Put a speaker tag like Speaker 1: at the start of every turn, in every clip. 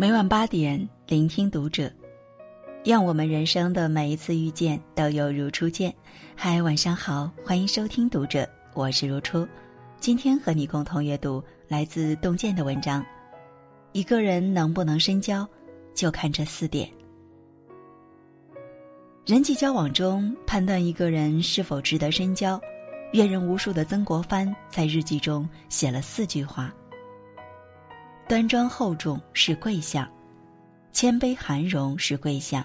Speaker 1: 每晚八点，聆听读者，愿我们人生的每一次遇见都有如初见。嗨，晚上好，欢迎收听读者，我是如初。今天和你共同阅读来自洞见的文章。一个人能不能深交，就看这四点。人际交往中判断一个人是否值得深交，阅人无数的曾国藩在日记中写了四句话。端庄厚重是贵相，谦卑含容是贵相，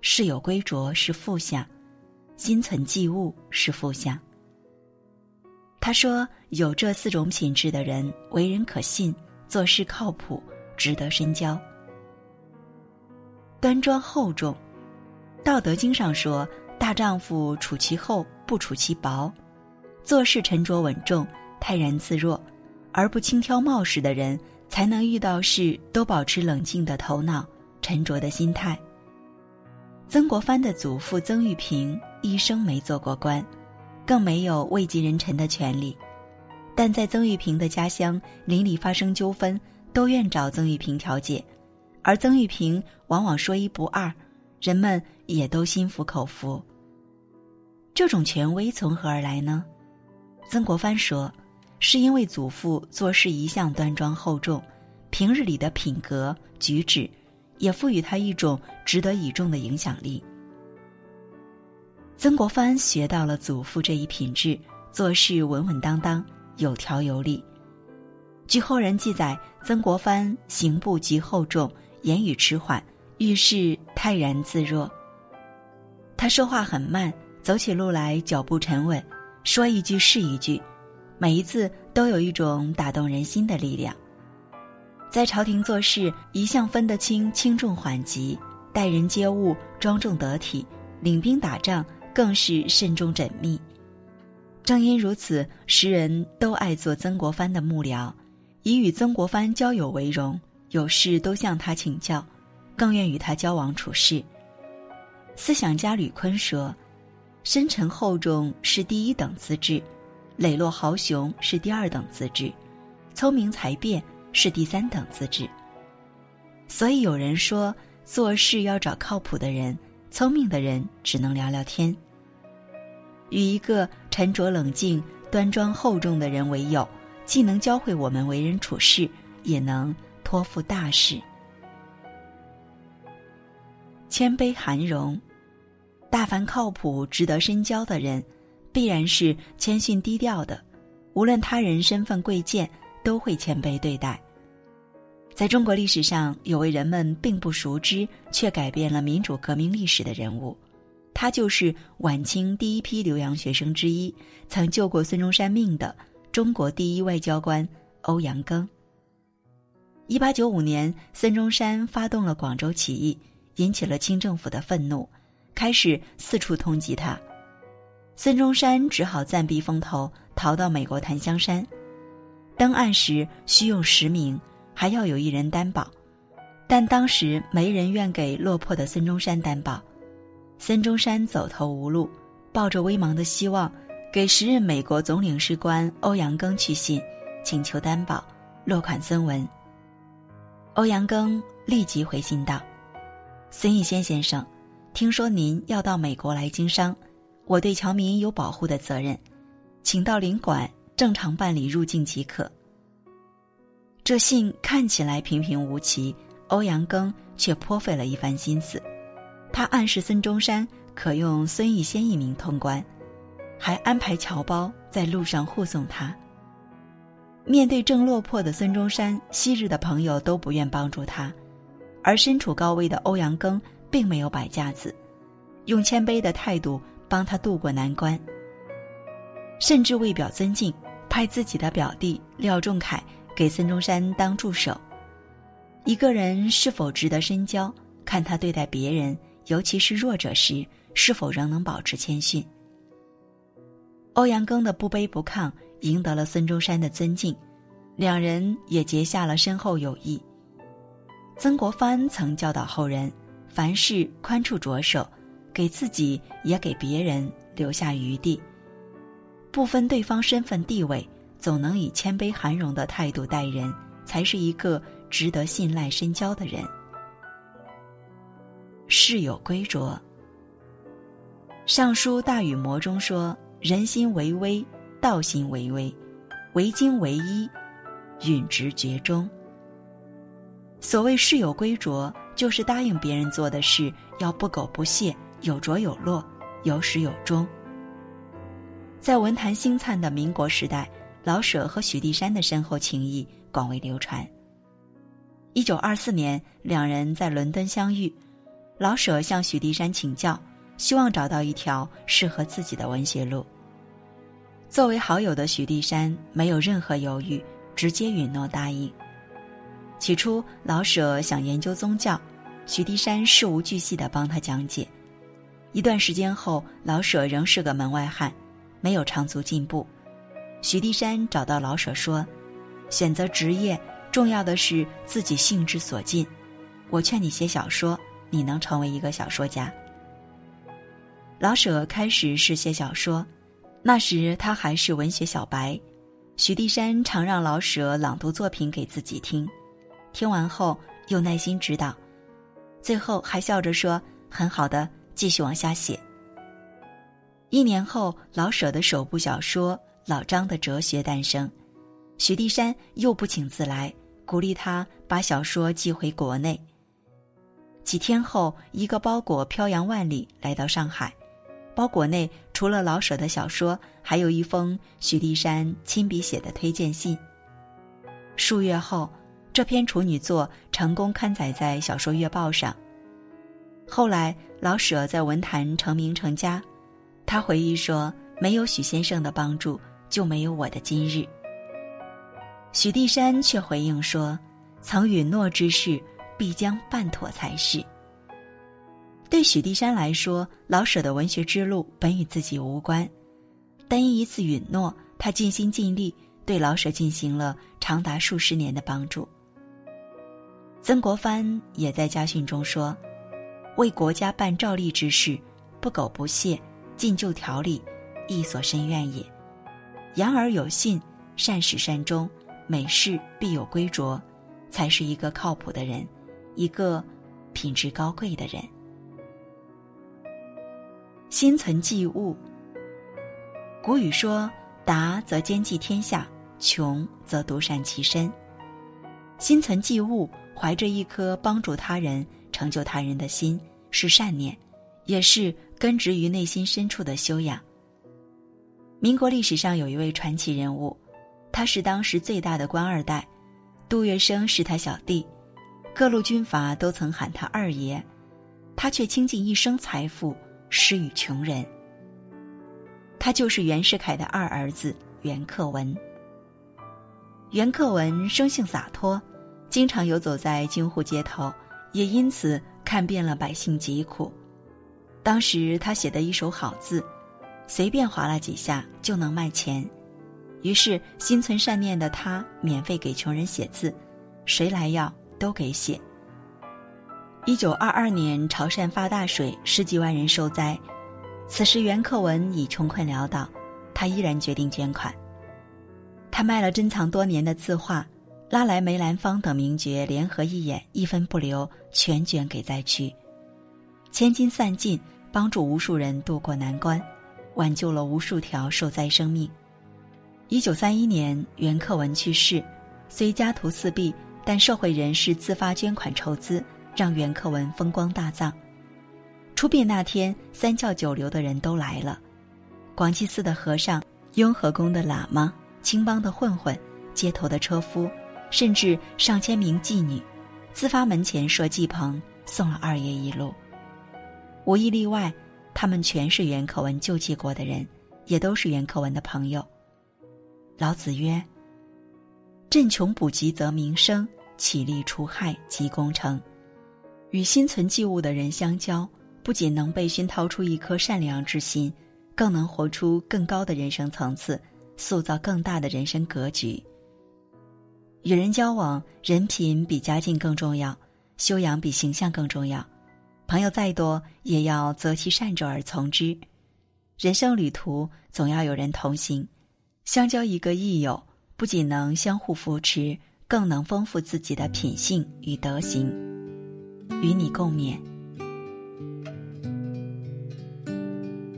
Speaker 1: 事有归着是富相，心存忌物是富相。他说：“有这四种品质的人，为人可信，做事靠谱，值得深交。”端庄厚重，《道德经》上说：“大丈夫处其厚，不处其薄。”做事沉着稳重，泰然自若，而不轻佻冒失的人。才能遇到事都保持冷静的头脑、沉着的心态。曾国藩的祖父曾玉平一生没做过官，更没有位极人臣的权利，但在曾玉平的家乡，邻里发生纠纷都愿找曾玉平调解，而曾玉平往往说一不二，人们也都心服口服。这种权威从何而来呢？曾国藩说。是因为祖父做事一向端庄厚重，平日里的品格举止，也赋予他一种值得倚重的影响力。曾国藩学到了祖父这一品质，做事稳稳当当，有条有理。据后人记载，曾国藩行步极厚重，言语迟缓，遇事泰然自若。他说话很慢，走起路来脚步沉稳，说一句是一句。每一次都有一种打动人心的力量。在朝廷做事，一向分得清轻重缓急，待人接物庄重得体，领兵打仗更是慎重缜密。正因如此，时人都爱做曾国藩的幕僚，以与曾国藩交友为荣，有事都向他请教，更愿与他交往处事。思想家吕坤说：“深沉厚重是第一等资质。”磊落豪雄是第二等资质，聪明才辩是第三等资质。所以有人说，做事要找靠谱的人，聪明的人只能聊聊天。与一个沉着冷静、端庄厚重的人为友，既能教会我们为人处事，也能托付大事。谦卑含容，大凡靠谱、值得深交的人。必然是谦逊低调的，无论他人身份贵贱，都会谦卑对待。在中国历史上，有位人们并不熟知却改变了民主革命历史的人物，他就是晚清第一批留洋学生之一，曾救过孙中山命的中国第一外交官欧阳庚。一八九五年，孙中山发动了广州起义，引起了清政府的愤怒，开始四处通缉他。孙中山只好暂避风头，逃到美国檀香山。登岸时需用实名，还要有一人担保，但当时没人愿给落魄的孙中山担保。孙中山走投无路，抱着微茫的希望，给时任美国总领事官欧阳庚去信，请求担保，落款孙文。欧阳庚立即回信道：“孙逸仙先生，听说您要到美国来经商。”我对侨民有保护的责任，请到领馆正常办理入境即可。这信看起来平平无奇，欧阳庚却颇费了一番心思。他暗示孙中山可用孙逸仙一名通关，还安排侨胞在路上护送他。面对正落魄的孙中山，昔日的朋友都不愿帮助他，而身处高危的欧阳庚并没有摆架子，用谦卑的态度。帮他渡过难关，甚至为表尊敬，派自己的表弟廖仲恺给孙中山当助手。一个人是否值得深交，看他对待别人，尤其是弱者时，是否仍能保持谦逊。欧阳庚的不卑不亢，赢得了孙中山的尊敬，两人也结下了深厚友谊。曾国藩曾教导后人，凡事宽处着手。给自己也给别人留下余地，不分对方身份地位，总能以谦卑含容的态度待人，才是一个值得信赖深交的人。事有归着，《尚书大禹谟》中说：“人心为微，道心为微，为精为一，允直绝中。”所谓事有归着，就是答应别人做的事要不苟不懈，有着有落，有始有终。在文坛星灿的民国时代，老舍和许地山的深厚情谊广为流传。一九二四年，两人在伦敦相遇，老舍向许地山请教，希望找到一条适合自己的文学路。作为好友的许地山没有任何犹豫，直接允诺答应。起初，老舍想研究宗教，许地山事无巨细的帮他讲解。一段时间后，老舍仍是个门外汉，没有长足进步。许地山找到老舍说：“选择职业。”重要的是自己兴之所尽。我劝你写小说，你能成为一个小说家。老舍开始是写小说，那时他还是文学小白。许地山常让老舍朗读作品给自己听，听完后又耐心指导，最后还笑着说：“很好的，继续往下写。”一年后，老舍的首部小说《老张的哲学》诞生，许地山又不请自来。鼓励他把小说寄回国内。几天后，一个包裹漂洋万里来到上海，包裹内除了老舍的小说，还有一封许地山亲笔写的推荐信。数月后，这篇处女作成功刊载在《小说月报》上。后来，老舍在文坛成名成家，他回忆说：“没有许先生的帮助，就没有我的今日。”许地山却回应说：“曾允诺之事，必将办妥才是。”对许地山来说，老舍的文学之路本与自己无关，但因一次允诺，他尽心尽力对老舍进行了长达数十年的帮助。曾国藩也在家训中说：“为国家办照例之事，不苟不懈，尽就条理，亦所深愿也。言而有信，善始善终。”每事必有归着，才是一个靠谱的人，一个品质高贵的人。心存济物。古语说：“达则兼济天下，穷则独善其身。”心存济物，怀着一颗帮助他人、成就他人的心，是善念，也是根植于内心深处的修养。民国历史上有一位传奇人物。他是当时最大的官二代，杜月笙是他小弟，各路军阀都曾喊他二爷，他却倾尽一生财富施与穷人。他就是袁世凯的二儿子袁克文。袁克文生性洒脱，经常游走在京沪街头，也因此看遍了百姓疾苦。当时他写的一手好字，随便划拉几下就能卖钱。于是，心存善念的他免费给穷人写字，谁来要都给写。一九二二年，潮汕发大水，十几万人受灾。此时，袁克文已穷困潦倒，他依然决定捐款。他卖了珍藏多年的字画，拉来梅兰芳等名角联合一演，一分不留，全捐给灾区。千金散尽，帮助无数人渡过难关，挽救了无数条受灾生命。一九三一年，袁克文去世，虽家徒四壁，但社会人士自发捐款筹资，让袁克文风光大葬。出殡那天，三教九流的人都来了，广济寺的和尚、雍和宫的喇嘛、青帮的混混、街头的车夫，甚至上千名妓女，自发门前设祭棚，送了二爷一路。无一例外，他们全是袁克文救济过的人，也都是袁克文的朋友。老子曰：“振穷补急则民生，起力除害即功成。”与心存济物的人相交，不仅能被熏陶出一颗善良之心，更能活出更高的人生层次，塑造更大的人生格局。与人交往，人品比家境更重要，修养比形象更重要。朋友再多，也要择其善者而从之。人生旅途，总要有人同行。相交一个益友，不仅能相互扶持，更能丰富自己的品性与德行。与你共勉。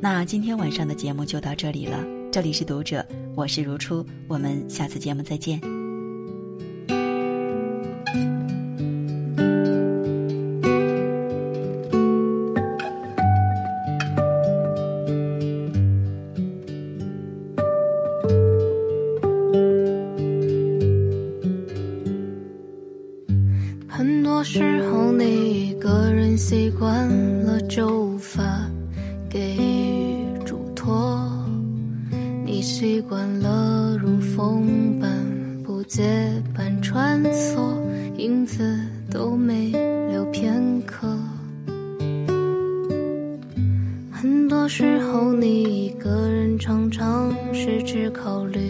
Speaker 1: 那今天晚上的节目就到这里了，这里是读者，我是如初，我们下次节目再见。
Speaker 2: 是只考虑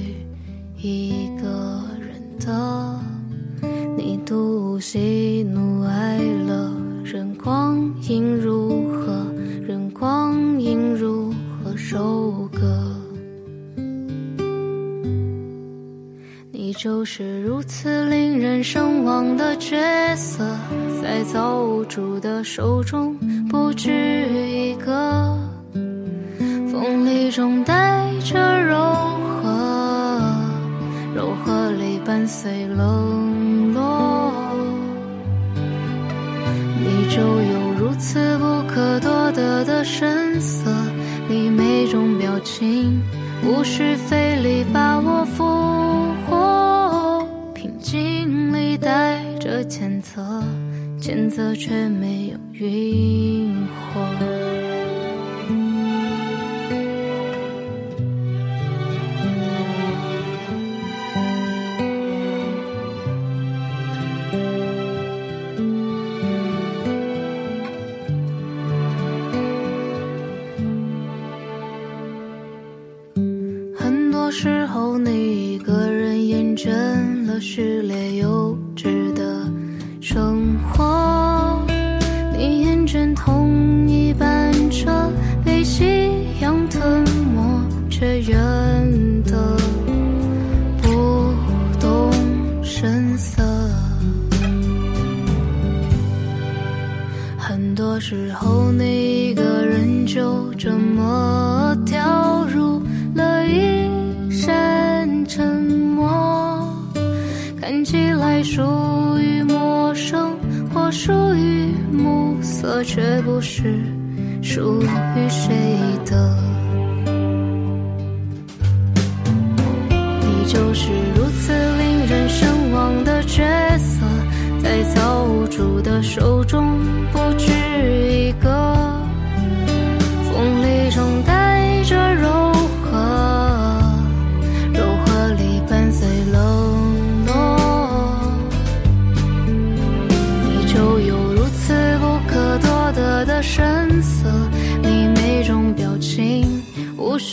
Speaker 2: 一个人的，你独喜怒哀乐。任光阴如何，任光阴如何收割，你就是如此令人神往的角色，在造物主的手中不止一个，锋利中带伴随冷落。你就有如此不可多得的神色，你每种表情无需费力把我俘获，平静里带着谴责，谴责却没有晕火。吞没，却远得不动声色。很多时候，你一个人就这么掉入了一。沉默，看起来属于陌生或属于暮色，却不是属于谁的。你就是如此令人神往的角色，在造物主的手中不知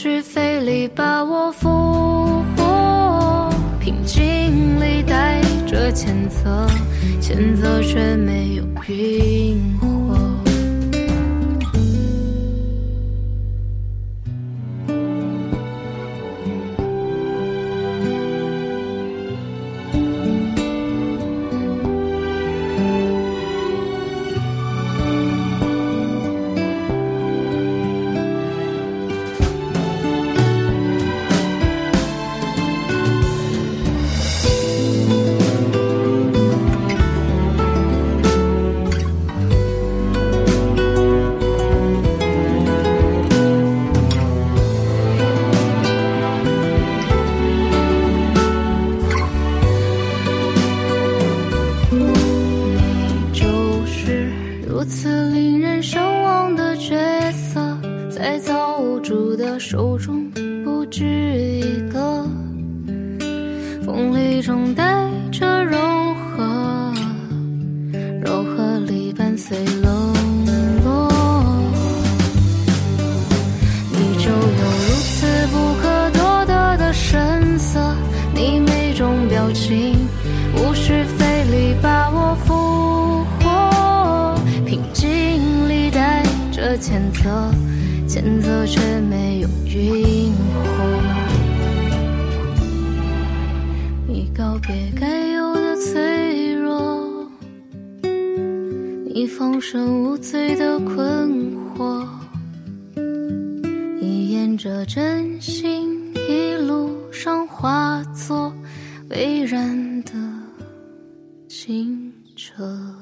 Speaker 2: 无需费力把我俘获，平静里带着谴责，谴责却没有晕在造物主的。手中不止一个，锋利中带着柔和，柔和里伴随冷落。你就有如此不可多得的神色，你每种表情无需费力把我俘获，平静里带着谴责，前奏却没有晕火你告别该有的脆弱你放生无罪的困惑你沿着真心一路上化作蔚然的清澈。